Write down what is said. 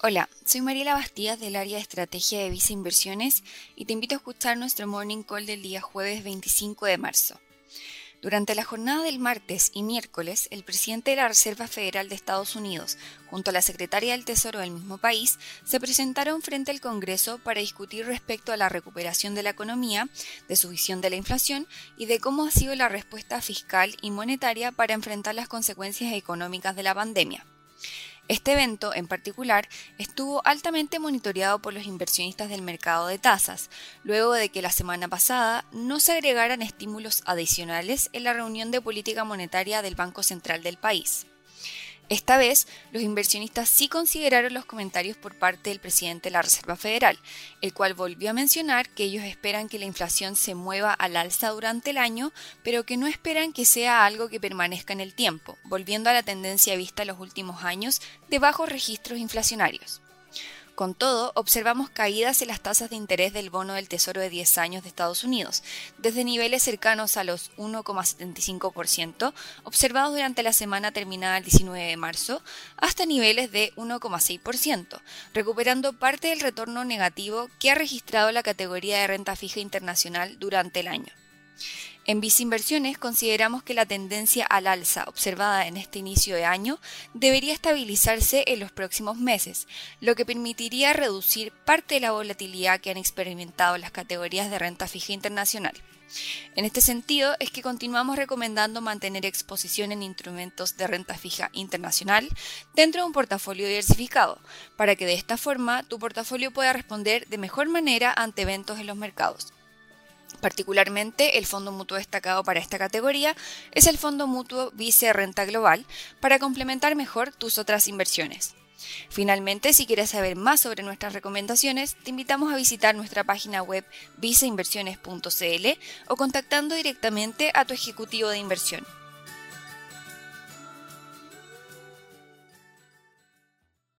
Hola, soy Mariela Bastías del área de estrategia de Visa Inversiones y te invito a escuchar nuestro morning call del día jueves 25 de marzo. Durante la jornada del martes y miércoles, el presidente de la Reserva Federal de Estados Unidos, junto a la secretaria del Tesoro del mismo país, se presentaron frente al Congreso para discutir respecto a la recuperación de la economía, de su visión de la inflación y de cómo ha sido la respuesta fiscal y monetaria para enfrentar las consecuencias económicas de la pandemia. Este evento, en particular, estuvo altamente monitoreado por los inversionistas del mercado de tasas, luego de que la semana pasada no se agregaran estímulos adicionales en la reunión de política monetaria del Banco Central del país. Esta vez, los inversionistas sí consideraron los comentarios por parte del presidente de la Reserva Federal, el cual volvió a mencionar que ellos esperan que la inflación se mueva al alza durante el año, pero que no esperan que sea algo que permanezca en el tiempo, volviendo a la tendencia vista en los últimos años de bajos registros inflacionarios. Con todo, observamos caídas en las tasas de interés del bono del Tesoro de 10 años de Estados Unidos, desde niveles cercanos a los 1,75% observados durante la semana terminada el 19 de marzo, hasta niveles de 1,6%, recuperando parte del retorno negativo que ha registrado la categoría de renta fija internacional durante el año. En Inversiones consideramos que la tendencia al alza observada en este inicio de año debería estabilizarse en los próximos meses, lo que permitiría reducir parte de la volatilidad que han experimentado las categorías de renta fija internacional. En este sentido, es que continuamos recomendando mantener exposición en instrumentos de renta fija internacional dentro de un portafolio diversificado, para que de esta forma tu portafolio pueda responder de mejor manera ante eventos en los mercados. Particularmente, el fondo mutuo destacado para esta categoría es el fondo mutuo Vice Renta Global para complementar mejor tus otras inversiones. Finalmente, si quieres saber más sobre nuestras recomendaciones, te invitamos a visitar nuestra página web viceinversiones.cl o contactando directamente a tu ejecutivo de inversión.